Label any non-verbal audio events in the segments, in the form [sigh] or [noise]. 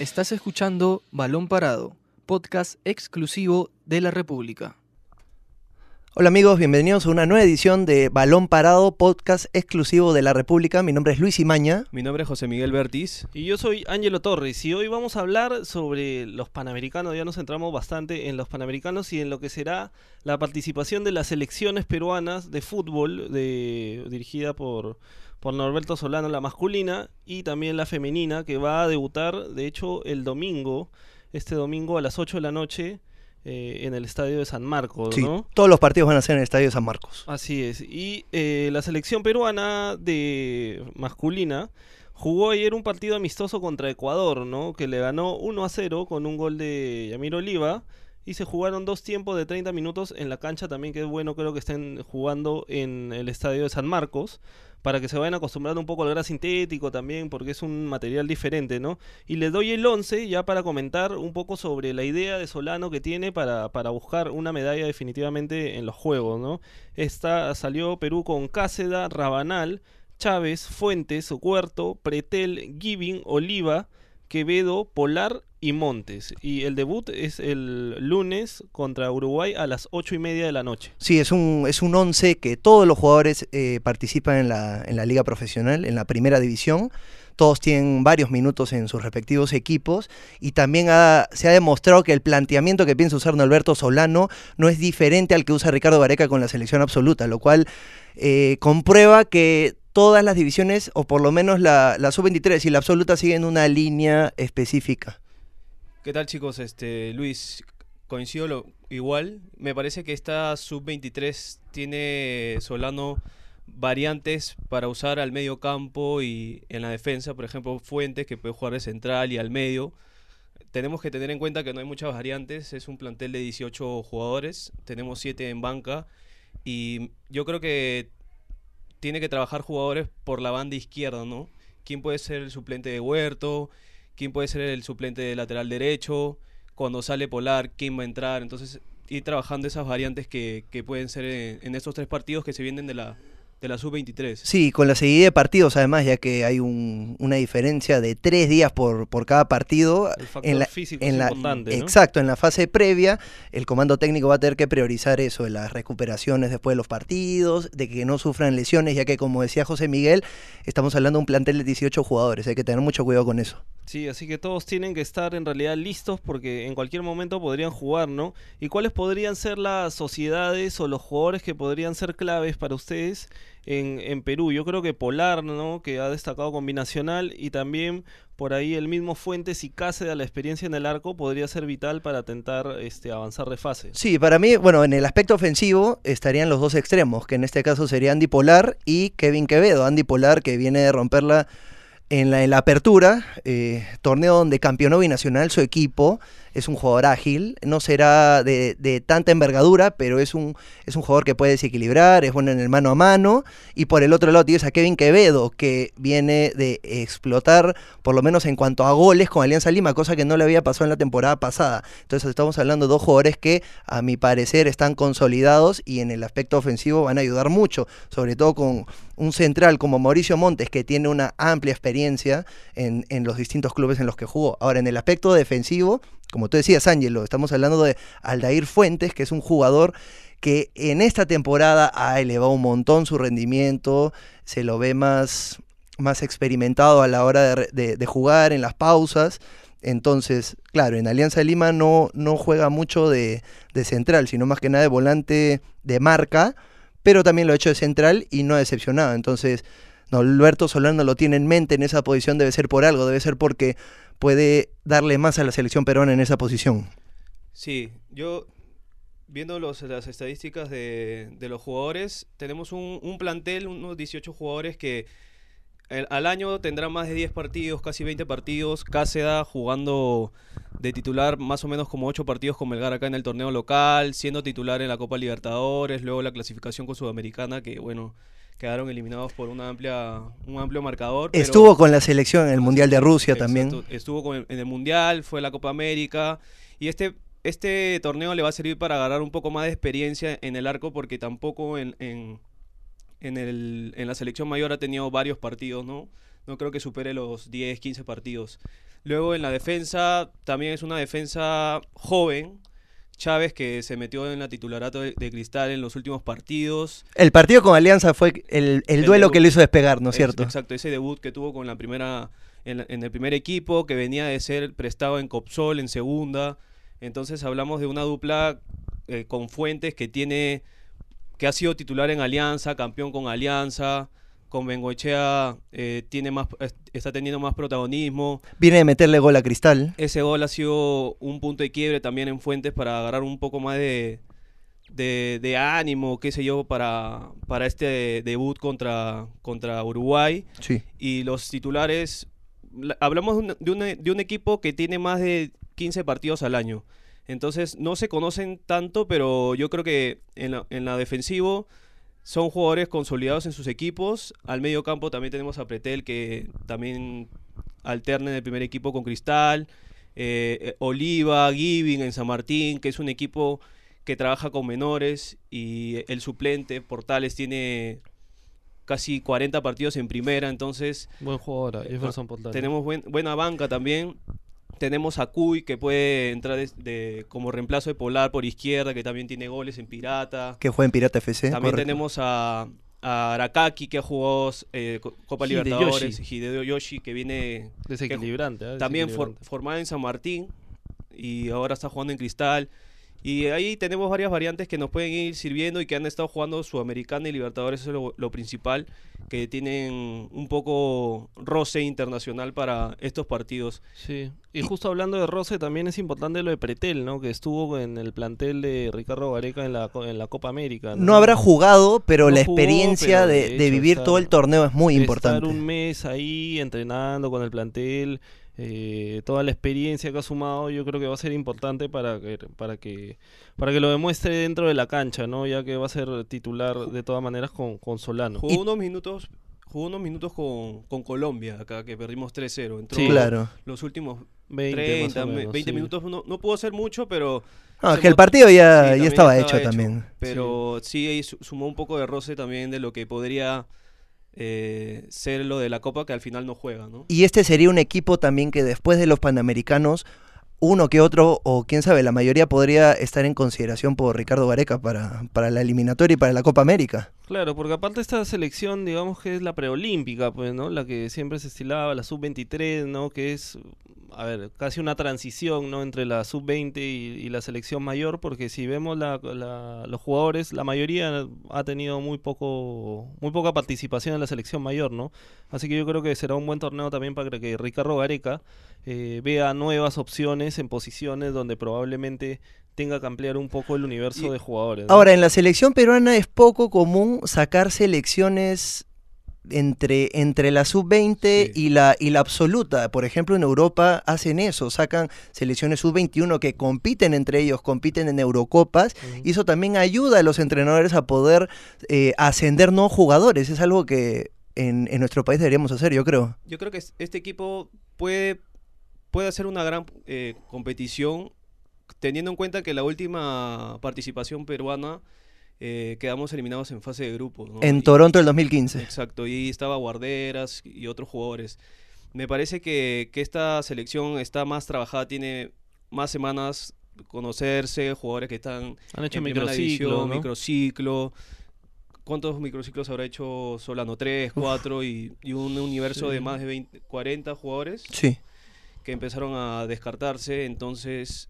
Estás escuchando Balón Parado, podcast exclusivo de la República. Hola amigos, bienvenidos a una nueva edición de Balón Parado, podcast exclusivo de la República. Mi nombre es Luis Imaña. Mi nombre es José Miguel Bertis. Y yo soy Ángelo Torres y hoy vamos a hablar sobre los Panamericanos. Ya nos centramos bastante en los Panamericanos y en lo que será la participación de las selecciones peruanas de fútbol de, dirigida por, por Norberto Solano, la masculina, y también la femenina, que va a debutar, de hecho, el domingo, este domingo a las 8 de la noche eh, en el estadio de San Marcos, Sí, ¿no? todos los partidos van a ser en el Estadio de San Marcos. Así es. Y eh, la selección peruana de masculina jugó ayer un partido amistoso contra Ecuador, ¿no? Que le ganó 1 a 0 con un gol de Yamir Oliva. Y se jugaron dos tiempos de 30 minutos en la cancha también, que es bueno, creo que estén jugando en el estadio de San Marcos, para que se vayan acostumbrando un poco al gras sintético también, porque es un material diferente, ¿no? Y les doy el 11 ya para comentar un poco sobre la idea de Solano que tiene para, para buscar una medalla definitivamente en los Juegos, ¿no? Esta salió Perú con Cáceda, Rabanal, Chávez, Fuentes, Huerto, Pretel, Giving, Oliva, Quevedo, Polar y Montes. Y el debut es el lunes contra Uruguay a las ocho y media de la noche. Sí, es un, es un 11 que todos los jugadores eh, participan en la, en la liga profesional, en la primera división. Todos tienen varios minutos en sus respectivos equipos y también se ha demostrado que el planteamiento que piensa usar Norberto Solano no es diferente al que usa Ricardo Vareca con la selección absoluta, lo cual eh, comprueba que todas las divisiones, o por lo menos la, la sub-23 y la absoluta, siguen una línea específica. ¿Qué tal chicos? Este Luis, coincido igual. Me parece que esta sub-23 tiene Solano variantes para usar al medio campo y en la defensa, por ejemplo, Fuentes que puede jugar de central y al medio. Tenemos que tener en cuenta que no hay muchas variantes, es un plantel de 18 jugadores, tenemos 7 en banca y yo creo que tiene que trabajar jugadores por la banda izquierda, ¿no? ¿Quién puede ser el suplente de Huerto? ¿Quién puede ser el suplente de lateral derecho? Cuando sale Polar, ¿quién va a entrar? Entonces, ir trabajando esas variantes que, que pueden ser en, en estos tres partidos que se vienen de la, de la sub-23. Sí, con la seguida de partidos además, ya que hay un- una diferencia de tres días por, por cada partido. El factor En la- físico en es la- importante, ¿no? Exacto, en la fase previa, el comando técnico va a tener que priorizar eso, de las recuperaciones después de los partidos, de que no sufran lesiones, ya que como decía José Miguel, estamos hablando de un plantel de 18 jugadores, hay que tener mucho cuidado con eso. Sí, así que todos tienen que estar en realidad listos porque en cualquier momento podrían jugar, ¿no? ¿Y cuáles podrían ser las sociedades o los jugadores que podrían ser claves para ustedes en, Perú? Yo creo que Polar, ¿no? Que ha destacado con Binacional y también por ahí el mismo Fuentes y Cáceres, la experiencia en el arco, podría ser vital para intentar este, avanzar de fase. Sí, para mí, bueno, en el aspecto ofensivo estarían los dos extremos, que en este caso sería Andy Polar y Kevin Quevedo. Andy Polar que viene de romperla en la, en la apertura, eh, torneo donde campeonó binacional su equipo, es un jugador ágil, no será de, de tanta envergadura, pero es un, es un jugador que puede desequilibrar, es bueno en el mano a mano, y por el otro lado tienes a Kevin Quevedo, que viene de explotar, por lo menos en cuanto a goles con Alianza Lima, cosa que no le había pasado en la temporada pasada. Entonces estamos hablando de dos jugadores que, a mi parecer, están consolidados y en el aspecto ofensivo van a ayudar mucho, sobre todo con un central como Mauricio Montes, que tiene una amplia experiencia en, en los distintos clubes en los que jugó. Ahora, en el aspecto defensivo, como tú decías, Ángelo, estamos hablando de Aldair Fuentes, que es un jugador que en esta temporada ha elevado un montón su rendimiento, se lo ve más, más experimentado a la hora de- de jugar en las pausas. Entonces, claro, en Alianza Lima no, no juega mucho de, de central, sino más que nada de volante de marca, pero también lo ha hecho de central y no ha decepcionado. Entonces, no, Alberto Solano lo tiene en mente en esa posición, debe ser por algo, debe ser porque puede darle más a la selección peruana en esa posición. Sí, yo viendo los, las estadísticas de, de los jugadores, tenemos un, plantel, unos 18 jugadores que al año tendrán más de 10 partidos, casi 20 partidos. Cáceda jugando de titular más o menos como 8 partidos con Melgar acá en el torneo local, siendo titular en la Copa Libertadores, luego la clasificación con Sudamericana, que bueno, quedaron eliminados por una amplia, un amplio marcador. pero- Estuvo con la selección en el Mundial de Rusia Exacto, también. Estuvo con- en el Mundial, fue a la Copa América. Y este, este torneo le va a servir para agarrar un poco más de experiencia en el arco, porque tampoco en, en, en el, en la selección mayor ha tenido varios partidos, ¿no? no creo que supere los 10, 15 partidos. Luego en la defensa, también es una defensa joven. Chávez que se metió en la titularato de, de Cristal en los últimos partidos. El partido con Alianza fue el, el El duelo debut. que lo hizo despegar, ¿no es cierto? Exacto, ese debut que tuvo con la primera, en, en el primer equipo, que venía de ser prestado en Copsol en segunda. Entonces hablamos de una dupla eh, con Fuentes que tiene, que ha sido titular en Alianza, campeón con Alianza, con Bengoechea eh, tiene más, est- está teniendo más protagonismo. Viene de meterle gol a Cristal. Ese gol ha sido un punto de quiebre también en Fuentes para agarrar un poco más de, de, de ánimo, qué sé yo, para, para este debut contra, contra Uruguay. Sí. Y los titulares, la- hablamos de un, de un- de un equipo que tiene más de 15 partidos al año. Entonces no se conocen tanto, pero yo creo que en la, en la defensivo son jugadores consolidados en sus equipos. Al medio campo también tenemos a Pretel que también alterna en el primer equipo con Cristal. Eh, eh, Oliva, Giving en San Martín, que es un equipo que trabaja con menores. Y el suplente, Portales, tiene casi 40 partidos en primera. Entonces Buen jugador, Eh, Jefferson Portales. tenemos buen- buena banca también. Tenemos a Cuy que puede entrar de, de- como reemplazo de Polar por izquierda, que también tiene goles en Pirata. Que juega en Pirata FC. También correcto. tenemos a, a Arakaki que ha jugado eh, Co- Copa Hideyoshi. Libertadores. Hideo Yoshi que viene Desequilibrante. ah, también for- formado en San Martín y ahora está jugando en Cristal. Y ahí tenemos varias variantes que nos pueden ir sirviendo y que han estado jugando Sudamericana y Libertadores, eso es lo, lo principal, que tienen un poco roce internacional para estos partidos. Sí, y justo hablando de Roce, también es importante lo de Pretel, ¿no? Que estuvo en el plantel de Ricardo Gareca en la, co- en la Copa América. No habrá jugado, pero No la jugó, experiencia pero de, de de hecho vivir todo el torneo es muy De importante. Estar un mes ahí entrenando con el plantel, eh, toda la experiencia que ha sumado, yo creo que va a ser importante para que, para que, para que lo demuestre dentro de la cancha, ¿no? Ya que va a ser titular de todas maneras con, con Solano. Jugó unos minutos, jugó unos minutos con, con Colombia, acá que perdimos 3-0. Entró Sí. Claro. los últimos 20, 30, más o me- menos, 20 sí. minutos. No, no pudo hacer mucho, pero No, Se que el partido sí, ya, ya estaba, hecho, también. Pero sí, ahí su- sumó un poco de roce también de lo que podría eh, ser lo de la Copa que al final no juega, ¿no? Y este sería un equipo también que después de los Panamericanos, uno que otro, o quién sabe, la mayoría podría estar en consideración por Ricardo Gareca para, para la eliminatoria y para la Copa América. Claro, porque aparte esta selección, digamos que es la preolímpica, pues, ¿no? La que siempre se estilaba, la sub-23, ¿no? Que es, a ver, casi una transición, ¿no? Entre la sub-20 y, y la selección mayor, porque si vemos la, los jugadores, la mayoría ha tenido muy poco, muy poca participación en la selección mayor, ¿no? Así que yo creo que será un buen torneo también para que Ricardo Gareca eh, vea nuevas opciones en posiciones donde probablemente tenga que ampliar un poco el universo Y- de jugadores. ¿no? Ahora, en la selección peruana es poco común sacar selecciones entre, entre la sub-20 Sí. y, la, y la absoluta. Por ejemplo, en Europa hacen eso, sacan selecciones sub-21 que compiten entre ellos, compiten en Eurocopas, y eso también ayuda a los entrenadores a poder eh, ascender nuevos jugadores. Es algo que en, en nuestro país deberíamos hacer, yo creo. Yo creo que es- este equipo puede, puede hacer una gran eh, competición, teniendo en cuenta que la última participación peruana eh, quedamos eliminados en fase de grupo. ¿no? En Y- Toronto del 2015. Exacto, y estaba Guarderas y otros jugadores. Me parece que, que esta selección está más trabajada, tiene más semanas conocerse, jugadores que están Han hecho en microciclo, división, ¿no? microciclo. ¿Cuántos microciclos habrá hecho Solano? ¿Tres, cuatro? Y, y un universo de más de 20, 40 jugadores Sí. que empezaron a descartarse. Entonces,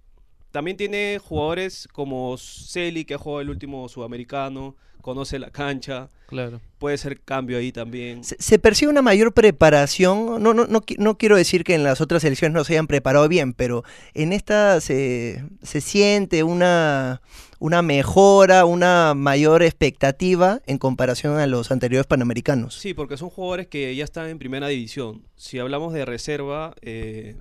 también tiene jugadores como Celi, que ha jugado el último sudamericano, conoce la cancha. Claro. Puede ser cambio ahí también. Se, se percibe una mayor preparación. No, no, no, no quiero decir que en las otras elecciones no se hayan preparado bien, pero en esta se, se siente una, una mejora, una mayor expectativa en comparación a los anteriores panamericanos. Sí, porque son jugadores que ya están en primera división. Si hablamos de reserva, eh,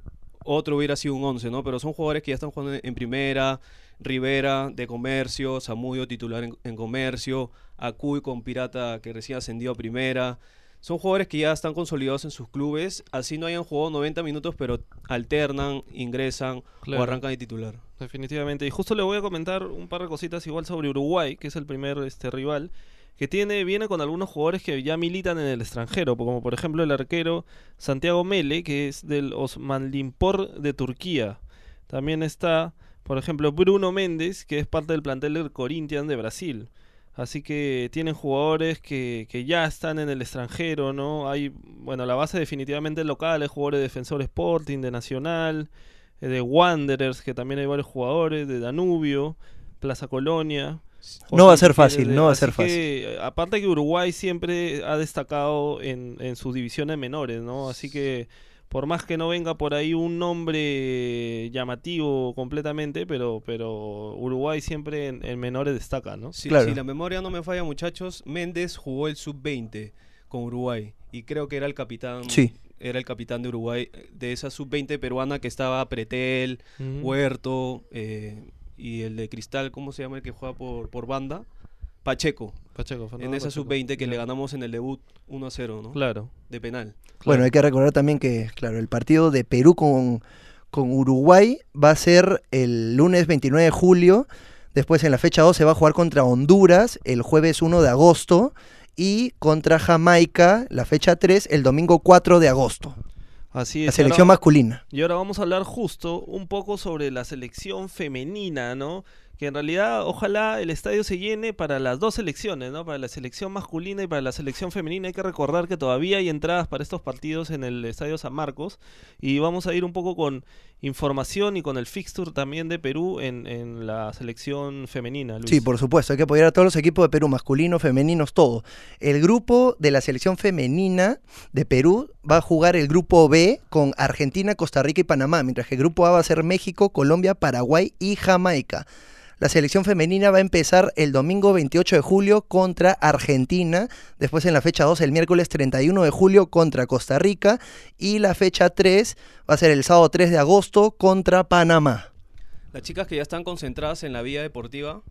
otro hubiera sido un 11, ¿no? Pero son jugadores que ya están jugando en- en primera. Rivera de Comercio, Zamudio titular en, en Comercio, Acuy con Pirata que recién ascendió a primera. Son jugadores que ya están consolidados en sus clubes, así no hayan jugado 90 minutos, pero alternan, ingresan Claro. o arrancan de titular. Definitivamente. Y justo le voy a comentar un par de cositas igual sobre Uruguay, que es el primer este rival, que tiene viene con algunos jugadores que ya militan en el extranjero, como por ejemplo el arquero Santiago Mele, que es del Osmanlispor de Turquía. También está, por ejemplo, Bruno Méndez, que es parte del plantel del Corinthians de Brasil. Así que tienen jugadores que, que, ya están en el extranjero, ¿no? Hay, bueno, la base definitivamente local, hay jugadores de Defensor Sporting, de Nacional, eh, de Wanderers, que también hay varios jugadores, de Danubio, Plaza Colonia. No va a ser fácil, no va a ser fácil. Que, aparte que Uruguay siempre ha destacado en, en sus divisiones menores, ¿no? Así que por más que no venga por ahí un nombre llamativo completamente, pero, pero Uruguay siempre en, en menores destaca, ¿no? Sí, Claro. Si la memoria no me falla, muchachos, Méndez jugó el sub-20 con Uruguay y creo que era el capitán. Sí. Era el capitán de Uruguay, de esa sub-20 peruana que estaba Pretel. Huerto eh, y el de Cristal, ¿cómo se llama el que juega por, por banda? Pacheco. Pacheco, en esa Pacheco. sub-20 que Ya. le ganamos en el debut 1 a 0, ¿no? Claro. De penal. Bueno, hay que recordar también que, claro, el partido de Perú con, con Uruguay va a ser el lunes 29 de julio. Después en la fecha 2 se va a jugar contra Honduras el jueves 1 de agosto. Y contra Jamaica la fecha 3 el domingo 4 de agosto. Así es. La selección ahora- masculina. Y ahora vamos a hablar justo un poco sobre la selección femenina, ¿no? Que en realidad ojalá el estadio se llene para las dos selecciones, ¿no? Para la selección masculina y para la selección femenina. Hay que recordar que todavía hay entradas para estos partidos en el estadio San Marcos. Y vamos a ir un poco con información y con el fixture también de Perú en, en la selección femenina. Luis. Sí, por supuesto, hay que apoyar a todos los equipos de Perú, masculinos, femeninos, todo. El grupo de la selección femenina de Perú va a jugar el grupo B con Argentina, Costa Rica y Panamá, mientras que el grupo A va a ser México, Colombia, Paraguay y Jamaica. La selección femenina va a empezar el domingo 28 de julio contra Argentina, después en la fecha 2 el miércoles 31 de julio contra Costa Rica y la fecha 3 va a ser el sábado 3 de agosto contra Panamá. Las chicas que ya están concentradas en la vía deportiva,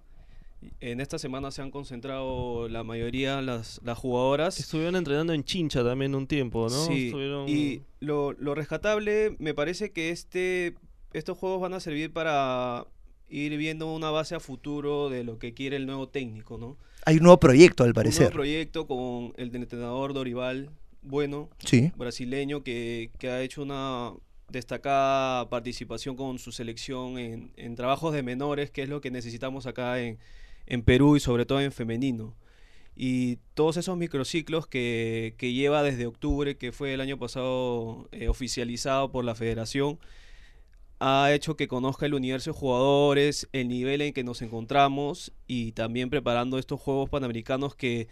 en esta semana se han concentrado la mayoría las, las jugadoras. Estuvieron entrenando en Chincha también un tiempo, ¿no? Sí, Estuvieron- y lo, lo rescatable me parece que este estos juegos van a servir para ir viendo una base a futuro de lo que quiere el nuevo técnico, ¿no? Hay un nuevo proyecto al Un parecer. nuevo proyecto con el entrenador Dorival, bueno, Sí. brasileño, que, que ha hecho una destacada participación con su selección en, en trabajos de menores, que es lo que necesitamos acá en, en Perú y sobre todo en femenino. Y todos esos microciclos que, que lleva desde octubre, que fue el año pasado eh, oficializado por la federación, ha hecho que conozca el universo de jugadores, el nivel en que nos encontramos y también preparando estos Juegos Panamericanos que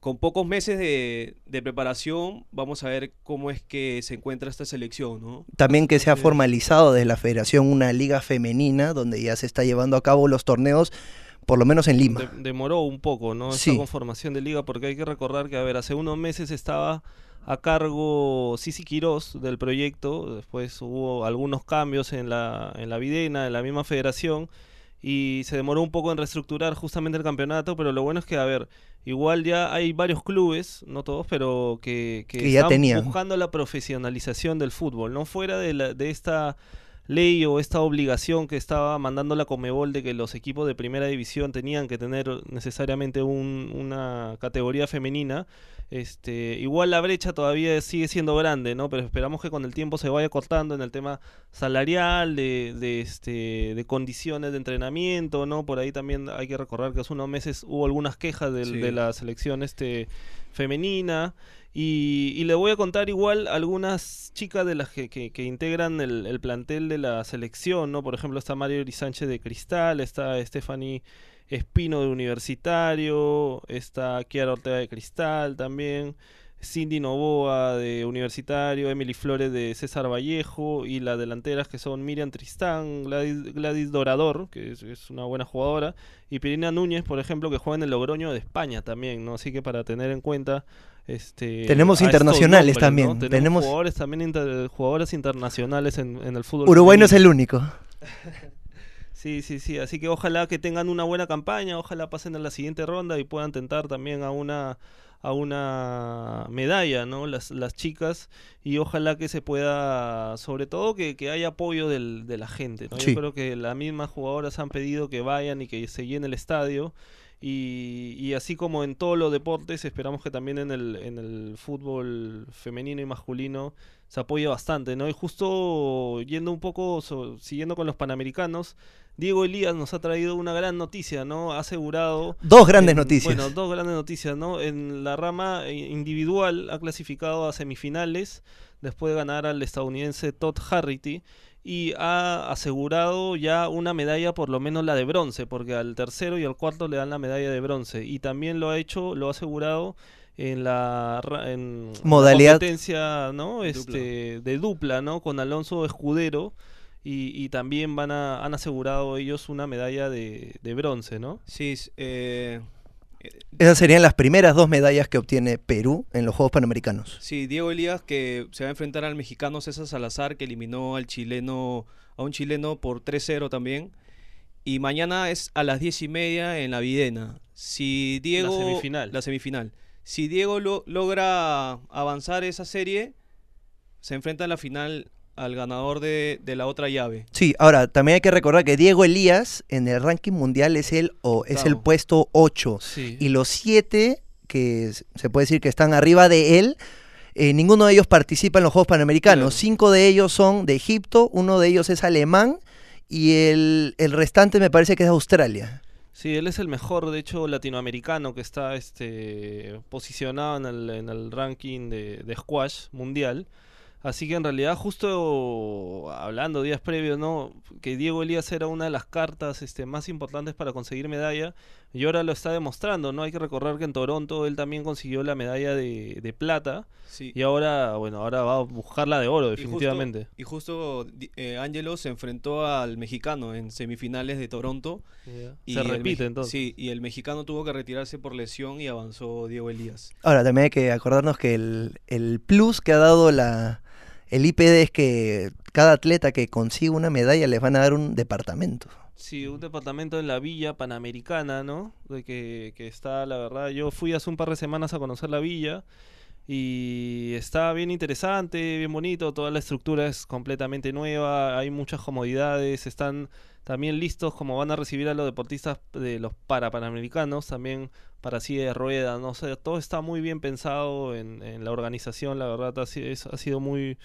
con pocos meses de, de preparación vamos a ver cómo es que se encuentra esta selección, ¿no? También que se ha formalizado desde la federación una liga femenina donde ya se está llevando a cabo los torneos, por lo menos en Lima. De- demoró un poco, ¿no? Esta Sí. conformación de liga, porque hay que recordar que, a ver, hace unos meses estaba a cargo Sisi Quirós del proyecto, después hubo algunos cambios en la, en la Videna, en la misma federación, y se demoró un poco en reestructurar justamente el campeonato, pero lo bueno es que, a ver, igual ya hay varios clubes, no todos, pero que, que, Que ya están tenían. buscando la profesionalización del fútbol, no fuera de, la- de esta ley o esta obligación que estaba mandando la Comebol de que los equipos de primera división tenían que tener necesariamente un- una categoría femenina. Este, igual la brecha todavía sigue siendo grande, ¿no? Pero esperamos que con el tiempo se vaya cortando en el tema salarial, de, de, este, de condiciones de entrenamiento, ¿no? Por ahí también hay que recordar que hace unos meses hubo algunas quejas del- Sí. de la selección este, femenina. Y, y le voy a contar igual algunas chicas de las que, que- integran el, el plantel de la selección, ¿no? Por ejemplo, está Mario Sánchez de Cristal, está Stephanie Espino de Universitario, está Kiara Ortega de Cristal también, Cindy Novoa de Universitario, Emily Flores de César Vallejo y las delanteras que son Miriam Tristán, Gladys, Gladys Dorador, que es, es una buena jugadora, y Pirina Núñez, por ejemplo, que juega en el Logroño de España también, ¿no? Así que para tener en cuenta este Tenemos internacionales nombres, también, ¿no? Tenemos, tenemos- jugadores también inter- internacionales en, en el fútbol. Uruguay no es el único. [laughs] Sí, sí, sí. Así que ojalá que tengan una buena campaña, ojalá pasen a la siguiente ronda y puedan tentar también a una a una medalla, ¿no? Las, las chicas y ojalá que se pueda, sobre todo que, que haya apoyo del, de la gente, ¿no? Sí. Yo creo que las mismas jugadoras han pedido que vayan y que se llene el estadio Y, y así como en todos los deportes, esperamos que también en el, en el fútbol femenino y masculino se apoye bastante, ¿no? Y justo yendo un poco, so- siguiendo con los panamericanos, Diego Elías nos ha traído una gran noticia, ¿no? Ha asegurado Dos grandes en- noticias. Bueno, dos grandes noticias, ¿no? En la rama eh, individual ha clasificado a semifinales después de ganar al estadounidense Todd Harrity y ha asegurado ya una medalla, por lo menos la de bronce, porque al tercero y al cuarto le dan la medalla de bronce. Y también lo ha hecho, lo ha asegurado en la, en la Modalidad- competencia ¿no? este, de dupla, ¿no? Con Alonso Escudero. Y, y también van a, han asegurado ellos una medalla de, de bronce, ¿no? Sí, eh, Esas serían las primeras dos medallas que obtiene Perú en los Juegos Panamericanos. sí, Diego Elías que se va a enfrentar al mexicano César Salazar que eliminó al chileno, a un chileno por 3-0 también. Y mañana es a las 10 y media en la Videna. Si Diego... semifinal. La semifinal. Si Diego lo- logra avanzar esa serie, se enfrenta en la final al ganador de, de la otra llave. Sí, ahora también hay que recordar que Diego Elías en el ranking mundial es el, es el puesto 8 Sí. y los siete que s- se puede decir que están arriba de él, eh, ninguno de ellos participa en los Juegos Panamericanos. Claro. Cinco de ellos son de Egipto, uno de ellos es alemán y el, el restante me parece que es de Australia. Sí, él es el mejor, de hecho, latinoamericano que está este, posicionado en el, en el ranking de, de squash mundial. Así que en realidad, justo hablando días previos, ¿no? Que Diego Elías era una de las cartas este, más importantes para conseguir medalla. Y ahora lo está demostrando, ¿no? Hay que recordar que en Toronto él también consiguió la medalla de, de plata. Sí. Y ahora, bueno, ahora va a buscar la de oro, Y justo- definitivamente. Y justo, di- eh, Angelo se enfrentó al mexicano en semifinales de Toronto. Y Se el repite meji- entonces. Sí, y el mexicano tuvo que retirarse por lesión y avanzó Diego Elías. Ahora también hay que acordarnos que el, el plus que ha dado la, el IPD es que cada atleta que consiga una medalla les van a dar un departamento. Sí, un departamento en la villa panamericana, ¿no? De que, está, la verdad, yo fui hace un par de semanas a conocer la villa y está bien interesante, bien bonito, toda la estructura es completamente nueva, hay muchas comodidades, están también listos como van a recibir a los deportistas de los parapanamericanos, también para silla de ruedas, no sé, todo está muy bien pensado en, en la organización, la verdad, ha, sido- ha sido muy,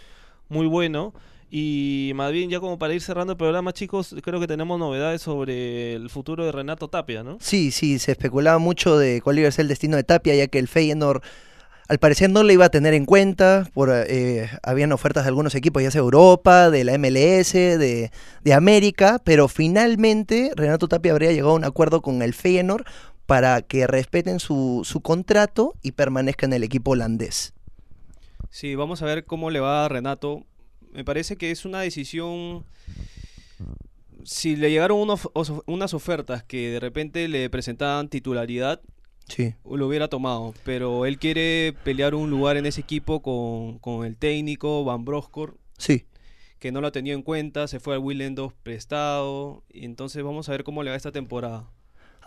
muy bueno. Y más bien, ya como para ir cerrando el programa, chicos, creo que tenemos novedades sobre el futuro de Renato Tapia, ¿no? Sí, sí, se especulaba mucho de cuál iba a ser el destino de Tapia, ya que el Feyenoord al parecer no le iba a tener en cuenta, por, eh, habían ofertas de algunos equipos, ya sea Europa, de la MLS, de, de América, pero finalmente Renato Tapia habría llegado a un acuerdo con el Feyenoord para que respeten su, su contrato y permanezca en el equipo holandés. Sí, vamos a ver cómo le va a Renato. Me parece que es una decisión. Si le llegaron unos- os- unas ofertas que de repente le presentaban titularidad, Sí. lo hubiera tomado. Pero él quiere pelear un lugar en ese equipo con, con el técnico Van Broskor, Sí. que no lo ha tenido en cuenta. Se fue al Willem 2 prestado. Y entonces vamos a ver cómo le va esta temporada.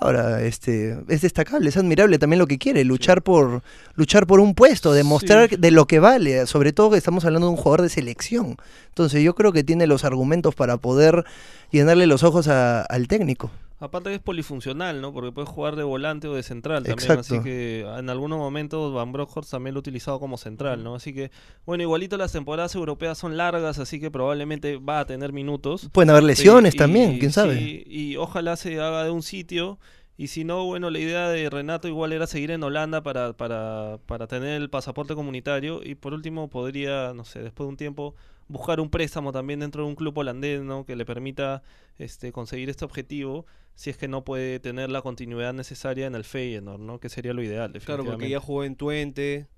Ahora, este, es destacable, es admirable también lo que quiere, luchar por, luchar por un puesto, demostrar Sí. de lo que vale, sobre todo que estamos hablando de un jugador de selección. Entonces yo creo que tiene los argumentos para poder llenarle los ojos a- al técnico. Aparte que es polifuncional, ¿no? Porque puede jugar de volante o de central también. Exacto. Así que en algunos momentos Van Bronckhorst también lo ha utilizado como central, ¿no? Así que, bueno, igualito las temporadas europeas son largas, así que probablemente va a tener minutos. Pueden haber lesiones también, y- quién sabe. sí, y ojalá se haga de un sitio. Y si no, bueno, la idea de Renato igual era seguir en Holanda para, para, para tener el pasaporte comunitario. Y por último, podría, no sé, después de un tiempo, buscar un préstamo también dentro de un club holandés, ¿no? Que le permita este, conseguir este objetivo. Si es que no puede tener la continuidad necesaria en el Feyenoord, ¿no? Que sería lo ideal, Claro, porque ya jugó en Twente,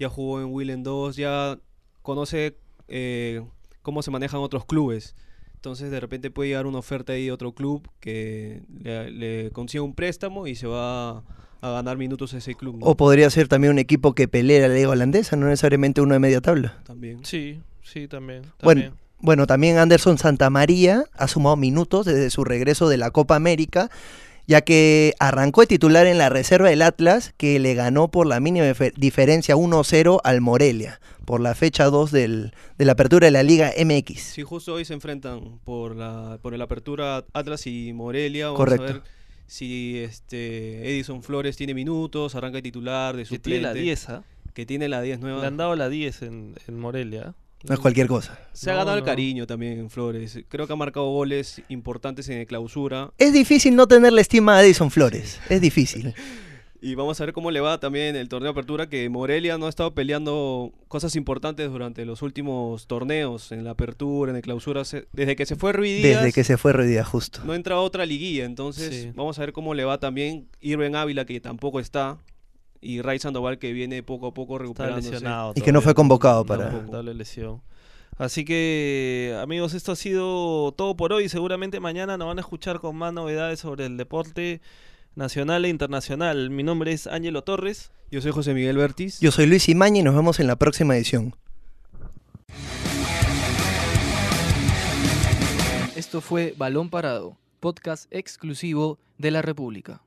ya jugó en Willem 2, ya conoce eh, cómo se manejan otros clubes. Entonces de repente puede llegar una oferta ahí de otro club que le, le consigue un préstamo y se va a ganar minutos a ese club. ¿no? O podría ser también un equipo que pelee la liga holandesa, no necesariamente uno de media tabla. También. Sí, sí, también. Bueno, también. Bueno, también Anderson Santamaría ha sumado minutos desde su regreso de la Copa América, ya que arrancó de titular en la reserva del Atlas, que le ganó por la mínima dife- diferencia 1-0 al Morelia, por la fecha 2 del, de la apertura de la Liga MX. Sí, justo hoy se enfrentan por la por la apertura Atlas y Morelia. Vamos Correcto. a ver si este Edison Flores tiene minutos, arranca de titular, de Que suplente. tiene la 10, ¿ah? Que tiene la 10 nueva. Le han dado la 10 en, en Morelia. No es cualquier cosa. Se ha No, ganado el no. cariño también en Flores. Creo que ha marcado goles importantes en el clausura. Es difícil no tener la estima de Edison Flores. Es difícil. [laughs] Y vamos a ver cómo le va también el torneo de apertura, que Morelia no ha estado peleando cosas importantes durante los últimos torneos, en la apertura, en el clausura. se- Desde que se fue Ruiz Díaz, Desde que se fue Ruidía, justo. no entra otra liguilla. Entonces, Sí. vamos a ver cómo le va también Irving Ávila, que tampoco está, y Ray Sandoval, que viene poco a poco Está recuperándose. lesionado. Y que no fue convocado para- Lamentable lesión. Así que, amigos, esto ha sido todo por hoy. Seguramente mañana nos van a escuchar con más novedades sobre el deporte nacional e internacional. Mi nombre es Ángelo Torres. Yo soy José Miguel Bertis. Yo soy Luis Imaña y nos vemos en la próxima edición. Esto fue Balón Parado, podcast exclusivo de la República.